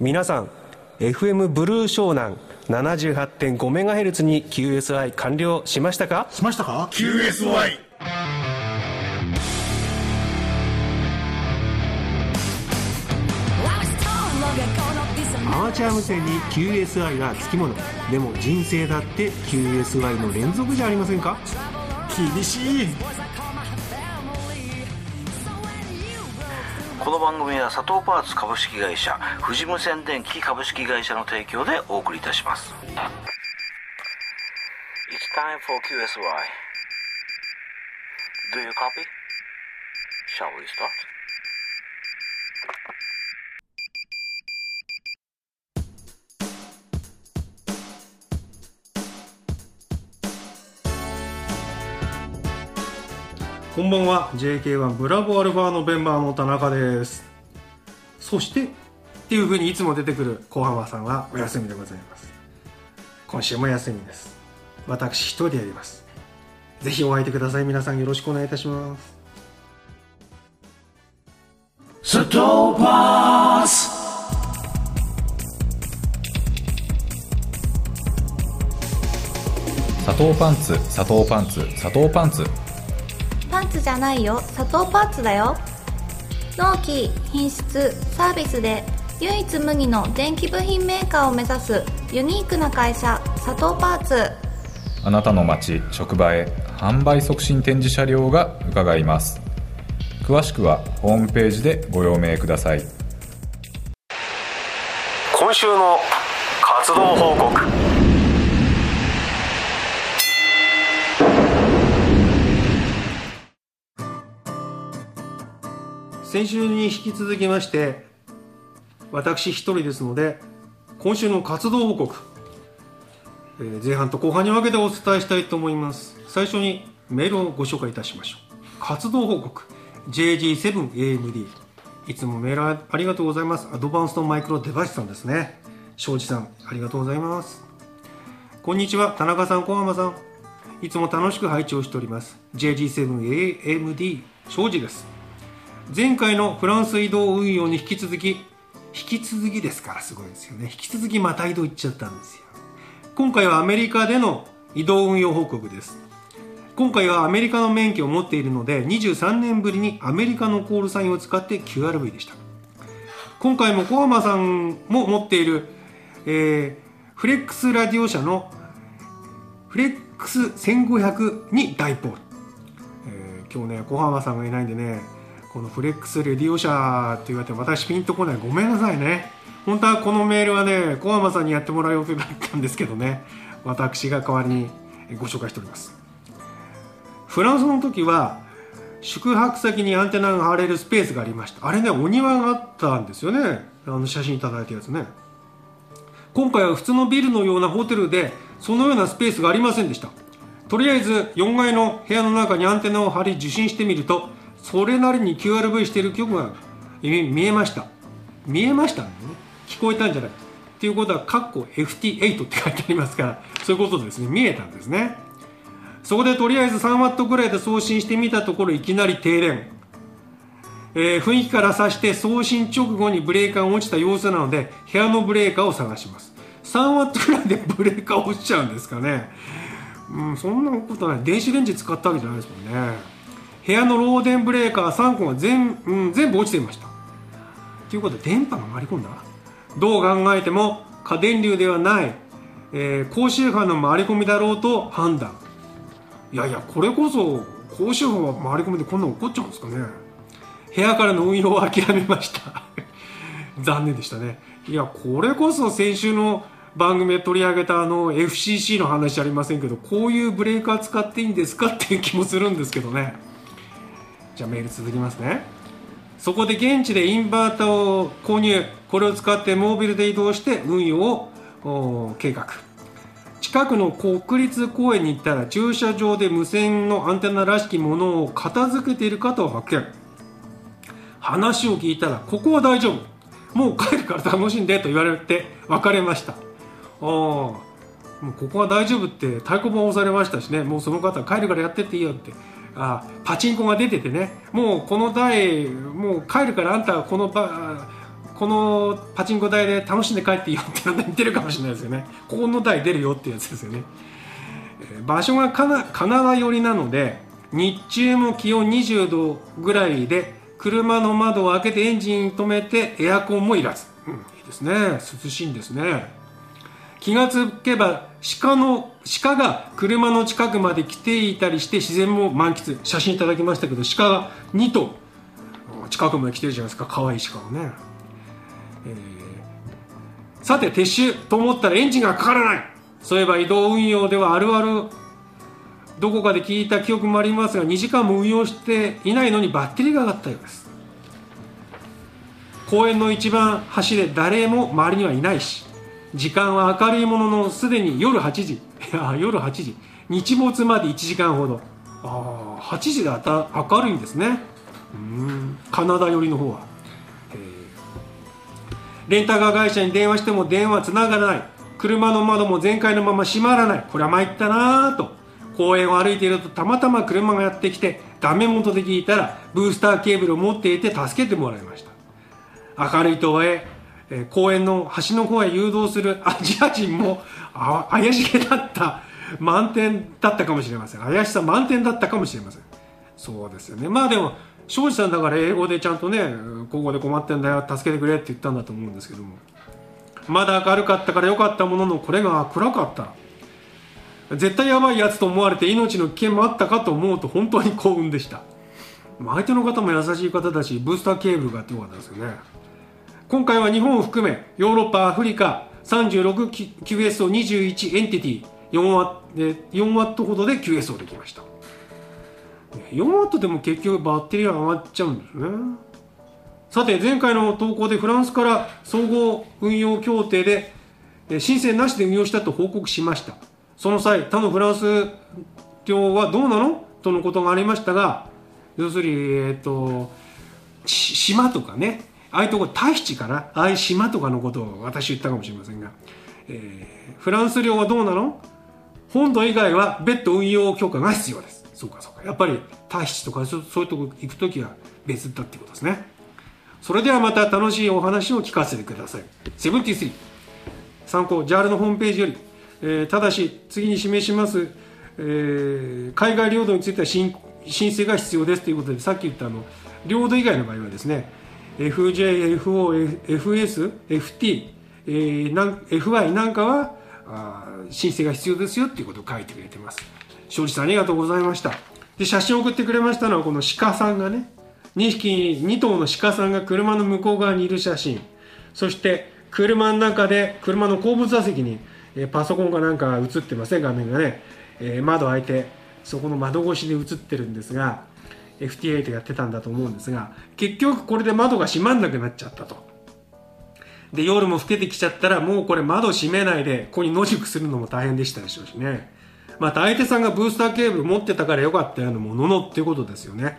皆さん FM ブルー湘南 78.5MHz に QSI 完了しましたか？しましたか？QSY アマチュア無線に QSI がつきもの。でも人生だって QSI の連続じゃありませんか？厳しいこの番組は佐藤パーツ株式会社富士無線電機株式会社の提供でお送りいたします It's time for QSY Do you copy? Shall we start? こんばんは。JK1 ブラボーアルファのメンバーの田中です。そしてっていうふうにいつも出てくる小浜さんはお休みでございます。今週も休みです。私一人でやります。ぜひお会いてください。皆さんよろしくお願いいたします。ストーパース砂糖パンツ砂糖パンツ砂糖パンツパンツじゃないよ。砂糖パンツだよ。納期品質サービスで唯一無二の電気部品メーカーを目指すユニークな会社佐藤パーツ。あなたの街職場へ販売促進展示車両が伺います。詳しくはホームページでご用命ください。今週の活動報告先週に引き続きまして私一人ですので今週の活動報告、えー前半と後半に分けてお伝えしたいと思います。最初にメールをご紹介いたしましょう。活動報告 JG7AMD いつもメールありがとうございます。アドバンストマイクロデバイスさんですね。庄司さんありがとうございます。こんにちは。田中さん小浜さん。いつも楽しく拝聴しております。JG7AMD 庄司です。前回のフランス移動運用に引き続き引き続きですからすごいですよね。引き続きまた移動行っちゃったんですよ。今回はアメリカでの移動運用報告です。今回はアメリカの免許を持っているので23年ぶりにアメリカのコールサインを使って QRV でした。今回も小浜さんも持っている、えーフレックスラディオ社のフレックス1500にダイポール、えー今日ね小浜さんがいないんでねこのフレックスレディオ社って言われて私ピンとこない。ごめんなさいね。本当はこのメールはね小浜さんにやってもらう予定だったんですけどね。私が代わりにご紹介しております。フランスの時は宿泊先にアンテナが張れるスペースがありました。あれねお庭があったんですよね。あの写真いただいたやつね。今回は普通のビルのようなホテルでそのようなスペースがありませんでした。とりあえず4階の部屋の中にアンテナを張り受信してみるとそれなりに QRV してる曲が見えました。見えましたね。聞こえたんじゃない。っていうことはカッコ FT8 って書いてありますからそういうことですね。見えたんですね。そこでとりあえず 3W ぐらいで送信してみたところいきなり停電。えー雰囲気から察して送信直後にブレーカーが落ちた様子なので部屋のブレーカーを探します。3ワットぐらいでブレーカー落ちちゃうんですかね。うんそんなことない。電子レンジ使ったわけじゃないですもんね。部屋の漏電ブレーカー3個が全,、うん、全部落ちていました。ということで電波が回り込んだ。どう考えても過電流ではない、えー高周波の回り込みだろうと判断。いやいやこれこそ高周波は回り込みでこんなの起こっちゃうんですかね。部屋からの運用を諦めました。残念でしたね。いやこれこそ先週の番組で取り上げたあの FCC の話ありませんけどこういうブレーカー使っていいんですかっていう気もするんですけどね。じゃあメール続きますね。そこで現地でインバータを購入。これを使ってモービルで移動して運用を計画。近くの国立公園に行ったら駐車場で無線のアンテナらしきものを片付けている方を発見。話を聞いたらここは大丈夫。もう帰るから楽しんでと言われて別れました。ああもうここは大丈夫って太鼓判を押されましたしね。もうその方帰るからやってっていいよって。あパチンコが出ててね。もうこの台もう帰るからあんたはこの場このパチンコ台で楽しんで帰っていいよっていうので似てるかもしれないですよね。ここの台出るよってやつですよね、場所がカナカナダ寄りなので日中も気温20度ぐらいで車の窓を開けてエンジン止めてエアコンもいらず、うん、いいですね。涼しいんですね。気がつけば鹿の鹿が車の近くまで来ていたりして自然も満喫。写真いただきましたけど鹿が2頭近くまで来てるじゃないですか。可愛い鹿をね、えーさて撤収と思ったらエンジンがかからない。そういえば移動運用ではあるあるどこかで聞いた記憶もありますが2時間も運用していないのにバッテリーが上がったようです。公園の一番端で誰も周りにはいないし時間は明るいもののすでに夜8時。いや夜8時。日没まで1時間ほど。ああ8時で明るいんですね。うん。カナダ寄りの方は、レンタカー会社に電話しても電話つながらない。車の窓も全開のまま閉まらない。これは参ったなぁと。公園を歩いているとたまたま車がやってきてダメ元で聞いたらブースターケーブルを持っていて助けてもらいました。明るいとはいええ公園の端の方へ誘導するアジア人も怪しげだった満点だったかもしれません。怪しさ満点だったかもしれません。そうですよね。まあでも庄司さんだから英語でちゃんとねここで困ってんだよ助けてくれって言ったんだと思うんですけども。まだ明るかったから良かったもののこれが暗かった。絶対やばいやつと思われて命の危険もあったかと思うと本当に幸運でした。相手の方も優しい方だしブースターケーブルがあってよかったですよね。今回は日本を含めヨーロッパアフリカ 36QS を21エンティティ4ワで4ワットほどで QS をできました。4ワットでも結局バッテリーは上がっちゃうんですね。さて前回の投稿でフランスから総合運用協定で申請なしで運用したと報告しました。その際他のフランス領はどうなの？とのことがありましたが要するにえっ、と島とかねああいうとこタヒチかな？ああいう島とかのことを私言ったかもしれませんが、えーフランス領はどうなの？本土以外は別途運用許可が必要です。そうかそうか。やっぱりタヒチとかそそういうとこ行く時は別だっていうことですね。それではまた楽しいお話を聞かせてください。73参考 JAL のホームページより、えーただし次に示します、えー海外領土については申申請が必要ですということでさっき言ったあの領土以外の場合はですね FJ、FO、FS、FT、えー FI なんかはあ申請が必要ですよっていうことを書いてくれてます。庄司さんありがとうございました。で写真を送ってくれましたのはこの鹿さんがね2匹2頭の鹿さんが車の向こう側にいる写真。そして車の中で車の後部座席に、えパソコンかなんか映ってますね画面がね、えー窓開いてそこの窓越しで映ってるんですが FT8 やってたんだと思うんですが結局これで窓が閉まんなくなっちゃったと。で夜も更けてきちゃったらもうこれ窓閉めないでここに野宿するのも大変でしたでしょうしね。また相手さんがブースターケーブル持ってたからよかったようなもののっていうことですよね。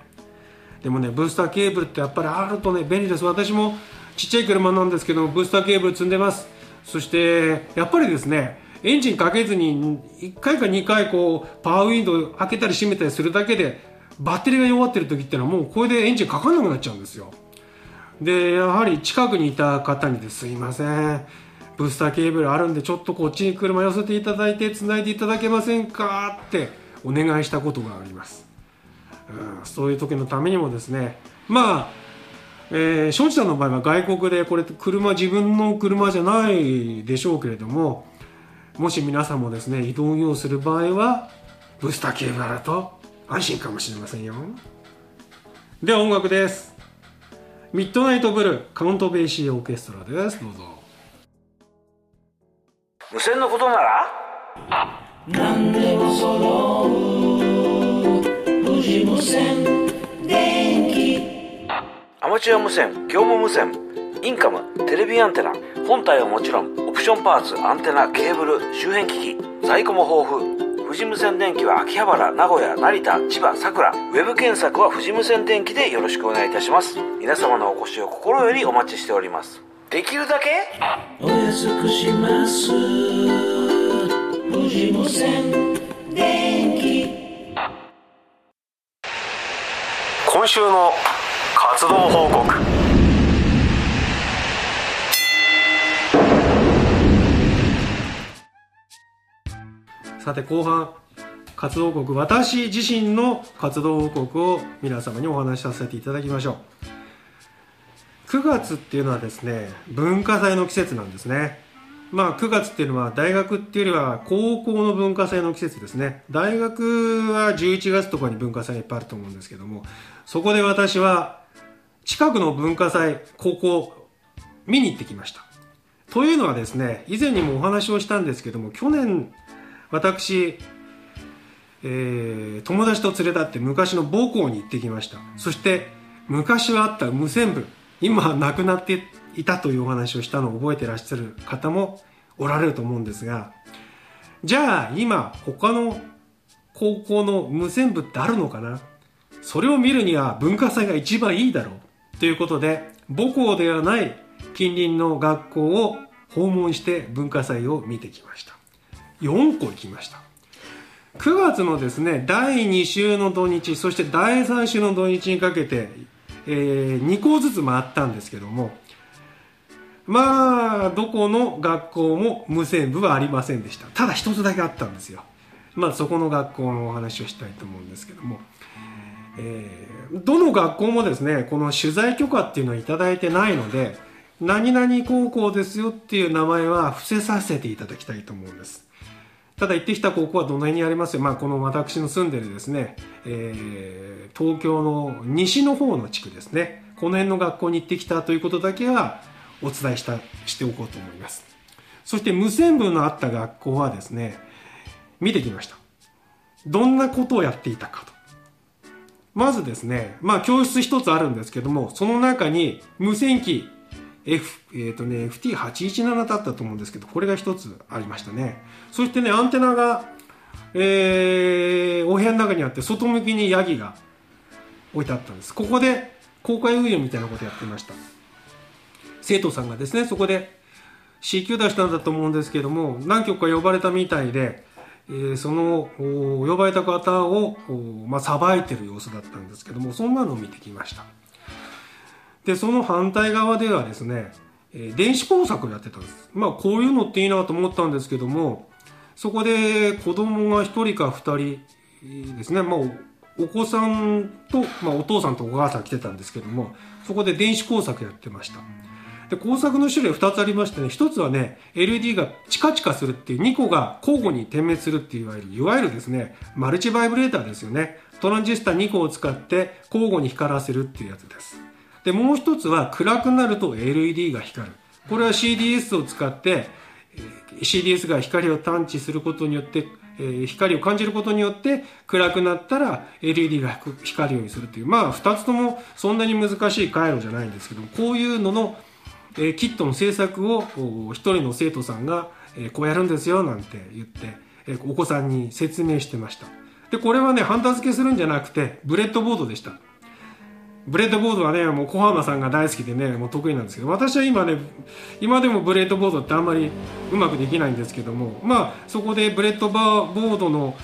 でもねブースターケーブルってやっぱりあるとね便利です。私もちっちゃい車なんですけどブースターケーブル積んでます。そしてやっぱりですねエンジンかけずに1回か2回こうパワーウィンドウ開けたり閉めたりするだけでバッテリーが弱ってる時ってのはもうこれでエンジンかかんなくなっちゃうんですよ。でやはり近くにいた方にですいません。ブースターケーブルあるんでちょっとこっちに車寄せていただいて繋いでいただけませんかってお願いしたことがあります、うん、そういう時のためにもですね。まあえー、庄司さんの場合は外国でこれ車自分の車じゃないでしょうけれどももし皆さんもですね移動用する場合はブースターケーブルあると安心かもしれませんよ。では音楽です。ミッドナイトブルーカウントベイシーオーケストラです。どうぞ。無線のことなら？何でも揃う。無事無線。電気。アマチュア無線業務無線。インカムテレビアンテナ。本体はもちろんオプションパーツアンテナケーブル周辺機器。在庫も豊富富士無線電機は秋葉原名古屋成田千葉佐倉ウェブ検索は富士無線電機でよろしくお願いいたします。皆様のお越しを心よりお待ちしております。できるだけ？お安くします。無事無線電気今週の活動報告さて後半活動報告私自身の活動報告を皆様にお話しさせていただきましょう。9月っていうのはですね文化祭の季節なんですね。まあ9月っていうのは大学っていうよりは高校の文化祭の季節ですね。大学は11月とかに文化祭いっぱいあると思うんですけどもそこで私は近くの文化祭高校見に行ってきました。というのはですね以前にもお話をしたんですけども去年私、えー友達と連れ立って昔の母校に行ってきました。そして昔はあった無線部今はなくなっていたというお話をしたのを覚えてらっしゃる方もおられると思うんですがじゃあ今他の高校の無線部ってあるのかな？それを見るには文化祭が一番いいだろう。ということで母校ではない近隣の学校を訪問して文化祭を見てきました。4校行きました。9月のですね第2週の土日そして第3週の土日にかけて、えー2校ずつ回ったんですけどもまあどこの学校も無線部はありませんでした。ただ一つだけあったんですよ。まあそこの学校のお話をしたいと思うんですけども。えーどの学校もですねこの取材許可っていうのはいただいてないので何々高校ですよっていう名前は伏せさせていただきたいと思うんです。ただ行ってきた高校はどの辺にありますよ、まあ、この私の住んでるですね、えー東京の西の方の地区ですね。この辺の学校に行ってきたということだけはお伝えしたしておこうと思います。そして無線部のあった学校はですね見てきました。どんなことをやっていたかと。まずですね、まあ教室一つあるんですけども、その中に無線機 F、えっ、とね、FT817 だったと思うんですけど、これが一つありましたね。そしてね、アンテナが、えー、お部屋の中にあって、外向きにヤギが置いてあったんです。ここで公開運用みたいなことやってました。生徒さんがですね、そこで C 級出したんだと思うんですけども、何曲か呼ばれたみたいで、えーその呼ばれた方をまあ、さばいてる様子だったんですけどもそんなのを見てきましたでその反対側ではですね、え電子工作をやってたんです。まあこういうのっていいなと思ったんですけどもそこで子供が1人か2人ですね、まあ、おお子さんと、まあ、お父さんとお母さん来てたんですけどもそこで電子工作やってました。で工作の種類2つありましてね1つはね LED がチカチカするっていう2個が交互に点滅するっていわゆるいわゆるですねマルチバイブレーターですよね。トランジスタ2個を使って交互に光らせるっていうやつです。でもう1つは暗くなると LED が光る。これは CDS を使って CDS が光を探知することによって、えー光を感じることによって暗くなったら LED が光るようにするっていう。まあ2つともそんなに難しい回路じゃないんですけどこういうのの、えーキットの制作をお一人の生徒さんが、えーこうやるんですよなんて言って、えーお子さんに説明してました。でこれはねハンダ付けするんじゃなくてブレッドボードでした。ブレードボードはね、もう小浜さんが大好きでね、もう得意なんですけど、私は今ね、今でもブレードボードってあんまりうまくできないんですけども、まあ、そこでブレードボードの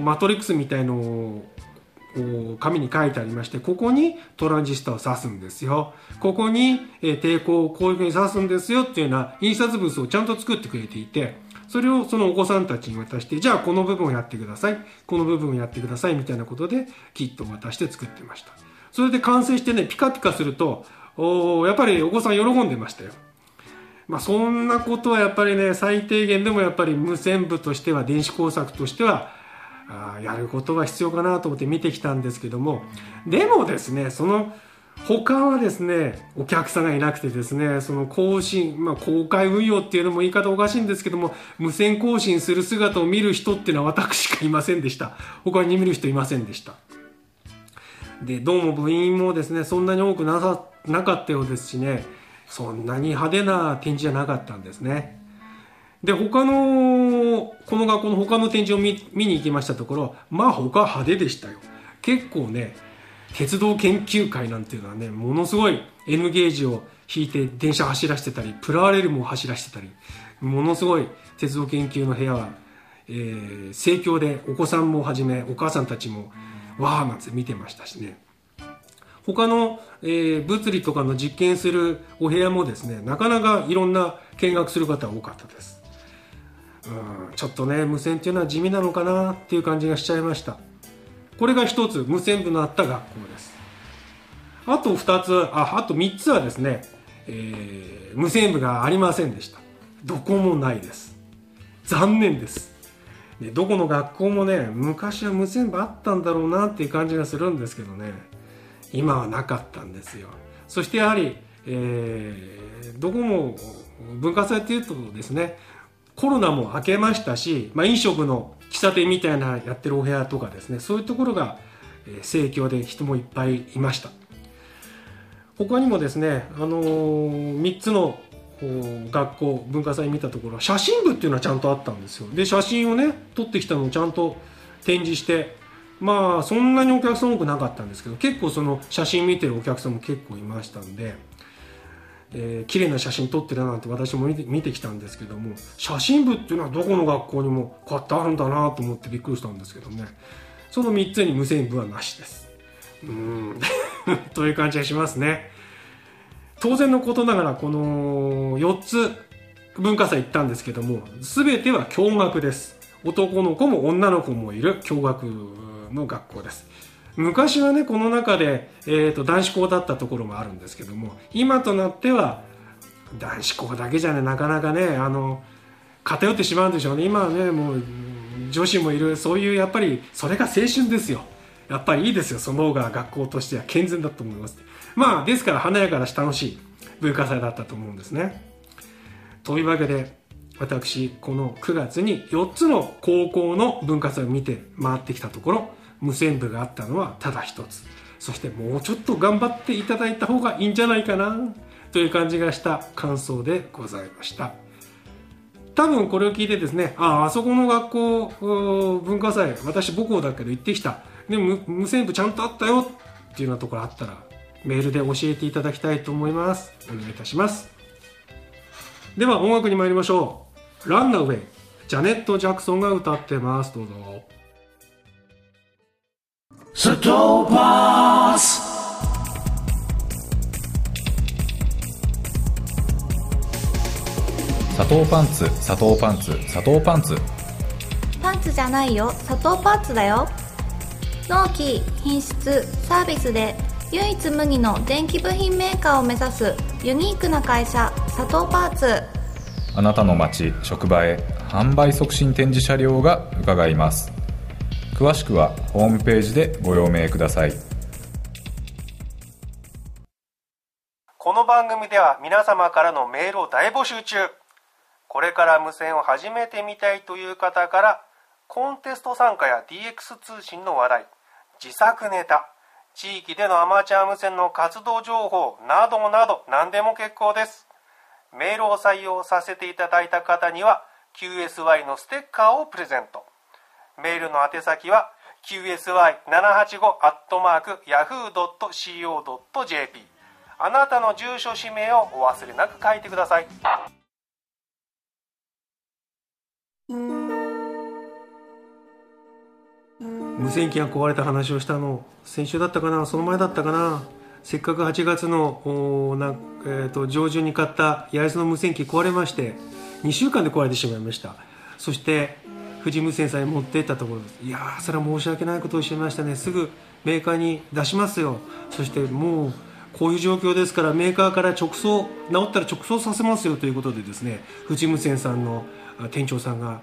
マトリックスみたいのを紙に書いてありまして、ここにトランジスタを挿すんですよ。ここに、え抵抗をこういうふうに挿すんですよっていうような印刷物をちゃんと作ってくれていて、それをそのお子さんたちに渡して、じゃあこの部分をやってください。この部分をやってくださいみたいなことでキットを渡して作ってました。それで完成してね、ピカピカすると、おやっぱりお子さん喜んでましたよ。まあそんなことはやっぱりね、最低限でもやっぱり無線部としては、電子工作としては、あやることが必要かなと思って見てきたんですけども、でもですね、その、他はですね、お客さんがいなくてですね、その更新、まあ公開運用っていうのも言い方おかしいんですけども、無線更新する姿を見る人っていうのは私しかいませんでした。他に見る人いませんでした。でどうも部員もですねそんなに多くなさなかったようですしね。そんなに派手な展示じゃなかったんですね。で他のこの学校の他の展示を見見に行きましたところまあ他派手でしたよ。結構ね鉄道研究会なんていうのはねものすごい N ゲージを引いて電車走らせてたりプラレールも走らせてたりものすごい鉄道研究の部屋は、えー盛況でお子さんもはじめお母さんたちもわーなんて見てましたしね。他の、えー物理とかの実験するお部屋もですねなかなかいろんな見学する方多かったです。うんちょっとね無線っていうのは地味なのかなっていう感じがしちゃいました。これが一つ無線部のあった学校です。あと2つああと3つはですね、えー無線部がありませんでした。どこもないです。残念です。でどこの学校もね昔は無線部あったんだろうなっていう感じがするんですけどね。今はなかったんですよ。そしてやはり、えーどこも文化祭っていうとですねコロナも明けましたし、まあ、飲食の喫茶店みたいなやってるお部屋とかですねそういうところが、盛況で人もいっぱいいました。他にもですね、あのー、3つの学校文化祭見たところ写真部っていうのはちゃんとあったんですよ。で写真をね撮ってきたのをちゃんと展示してまあそんなにお客さん多くなかったんですけど結構その写真見てるお客さんも結構いましたんで、えー綺麗な写真撮ってるなんて私も見て見てきたんですけども写真部っていうのはどこの学校にもこうやってあるんだなと思ってびっくりしたんですけどね。その3つに無線部はなしです。うん。という感じがしますね。当然のことながらこの4つ文化祭行ったんですけども全ては共学です。男の子も女の子もいる共学の学校です。昔はねこの中で、えー、と男子校だったところもあるんですけども今となっては男子校だけじゃねなかなかねあの偏ってしまうんでしょうね。今はねもう女子もいる。そういうやっぱりそれが青春ですよ。やっぱりいいですよ。その方が学校としては健全だと思います。まあですから華やかだし楽しい文化祭だったと思うんですね。というわけで私この9月に4つの高校の文化祭を見て回ってきたところ無線部があったのはただ一つ。そしてもうちょっと頑張っていただいた方がいいんじゃないかなという感じがした感想でございました。多分これを聞いてですねあああそこの学校文化祭私母校だけど行ってきた。でも無無線部ちゃんとあったよっていうようなところあったらメールで教えていただきたいと思います。お願いいたします。では音楽に参りましょう。ランナーウェイジャネット・ジャクソンが歌ってます。どうぞ。Satopos. 砂糖パンツ砂糖パンツ砂糖パンツ。パンツじゃないよ。砂糖パーツだよ納期品質サービスで唯一無二の電気部品メーカーを目指すユニークな会社佐藤パーツ。あなたの街職場へ販売促進展示車両が伺います。詳しくはホームページでご用命ください。この番組では皆様からのメールを大募集中。これから無線を始めてみたいという方からコンテスト参加や DX 通信の話題自作ネタ。地域でのアマチュア無線の活動情報。などなど何でも結構です。メールを採用させていただいた方には QSY のステッカーをプレゼント。メールの宛先は qsy785-yahoo.co.jp あなたの住所氏名をお忘れなく書いてください。無線機が壊れた話をしたの。先週だったかな。その前だったかな。せっかく8月のな、えー、と上旬に買った八重洲の無線機壊れまして2週間で壊れてしまいました。そして富士無線さんに持って行ったところいやーそれは申し訳ないことをしましたね。すぐメーカーに出しますよ。そしてもうこういう状況ですからメーカーから直送直ったら直送させますよ。ということでですね富士無線さんの店長さんが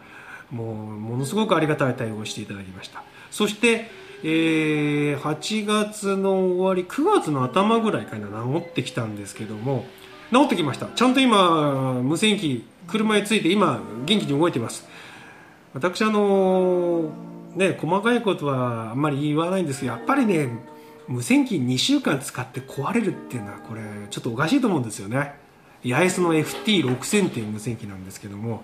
もうものすごくありがたい対応をしていただきました。そして、えー8月の終わり9月の頭ぐらいから治ってきたんですけども治ってきました。ちゃんと今無線機車について今元気に動いてます。私あのね細かいことはあんまり言わないんですけどやっぱりね無線機2週間使って壊れるっていうのはこれちょっとおかしいと思うんですよね。八重洲の FT6000 っていう無線機なんですけども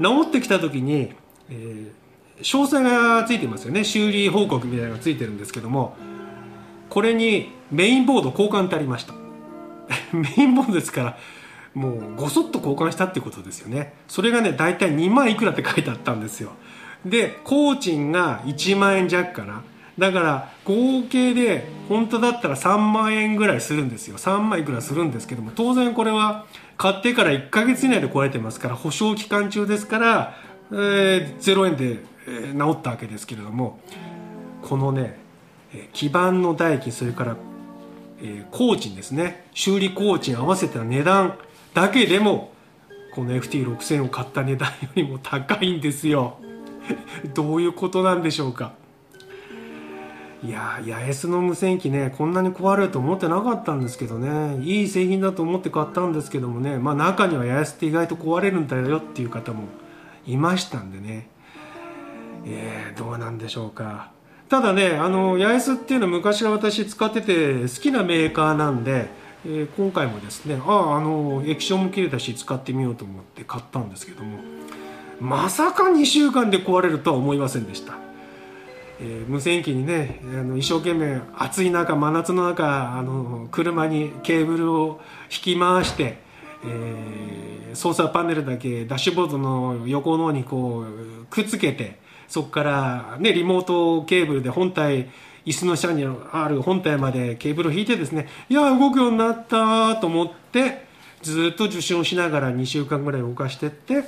治ってきた時に、えー詳細がついてますよね。修理報告みたいなのがついてるんですけどもこれにメインボード交換ってありました。メインボードですからもうごそっと交換したってことですよね。それがね大体2万いくらって書いてあったんですよ。で工賃が1万円弱かな。だから合計で本当だったら3万円ぐらいするんですよ。3万いくらするんですけども当然これは買ってから1ヶ月以内で壊れてますから保証期間中ですからえー0円で、え治ったわけですけれどもこのねえ基板の代金それから、え工賃ですね。修理工賃合わせた値段だけでもこの FT6000 を買った値段よりも高いんですよ。どういうことなんでしょうか。いや八重洲の無線機ねこんなに壊れると思ってなかったんですけどね。いい製品だと思って買ったんですけどもね。まあ中には八重洲って意外と壊れるんだよっていう方もいましたんでね。えー、どうなんでしょうか。ただねあの八重洲っていうのは昔は私使ってて好きなメーカーなんで、えー今回もですねあああの液晶も綺麗だし使ってみようと思って買ったんですけどもまさか2週間で壊れるとは思いませんでした。えー無線機にねあの一生懸命暑い中真夏の中あの車にケーブルを引き回して、えー操作パネルだけダッシュボードの横の方にこうくっつけてそこから、ね、リモートケーブルで本体椅子の下にある本体までケーブルを引いてですねいや動くようになったと思ってずっと受信をしながら2週間ぐらい動かしてって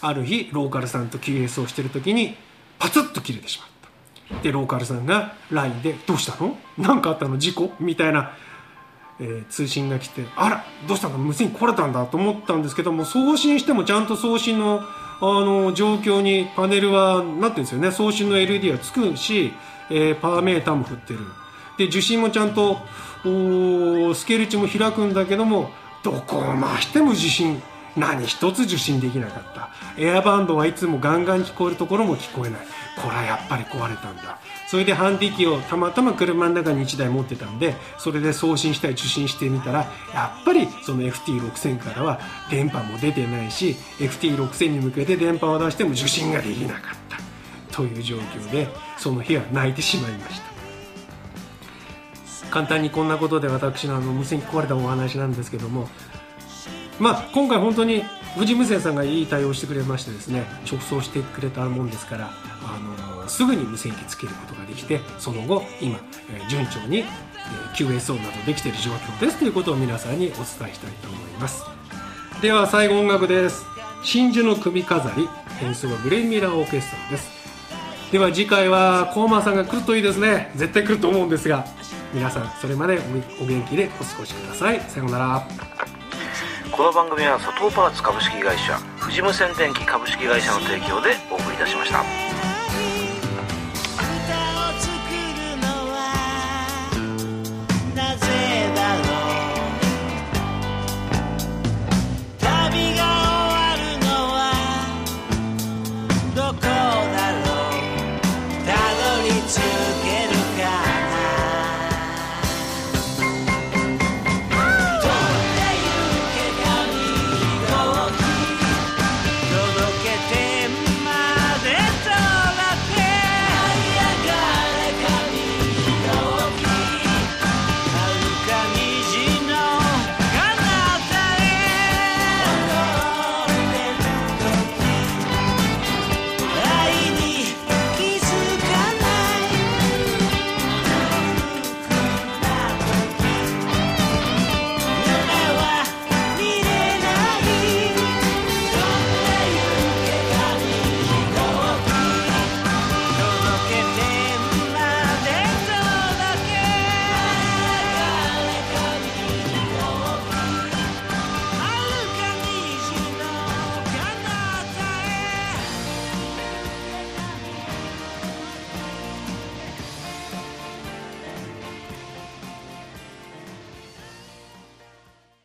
ある日ローカルさんと QS をしてる時にパツッと切れてしまった。でローカルさんが LINE で「どうしたの？何かあったの？事故?」みたいな、えー通信が来て「あらどうしたの？無線機壊れたんだ」と思ったんですけども送信してもちゃんと送信のあの状況にパネルはなってるんですよね送信の LED はつくし、えーパワーメーターも振ってる。で受信もちゃんとスケール値も開くんだけどもどこを回しても受信何一つ受信できなかった。エアバンドはいつもガンガン聞こえるところも聞こえない。これはやっぱり壊れたんだ。それでハンディ機をたまたま車の中に1台持ってたんでそれで送信したり受信してみたらやっぱりその FT6000 からは電波も出てないし FT6000 に向けて電波を出しても受信ができなかったという状況でその日は泣いてしまいました。簡単にこんなことで私のあの無線機壊れたお話なんですけどもまあ今回本当に富士無線さんがいい対応してくれましてですね直送してくれたもんですからあのすぐに無線機つけることができてその後今、えー順調に、えー QSO などできている状況ですということを皆さんにお伝えしたいと思います。では最後音楽です。真珠の首飾り演奏はグレイミラーオーケストラです。では次回はコーマンさんが来るといいですね。絶対来ると思うんですが皆さんそれまでおお元気でお過ごしください。さようなら。この番組は佐藤パーツ株式会社富士無線電機株式会社の提供でお送りいたしました。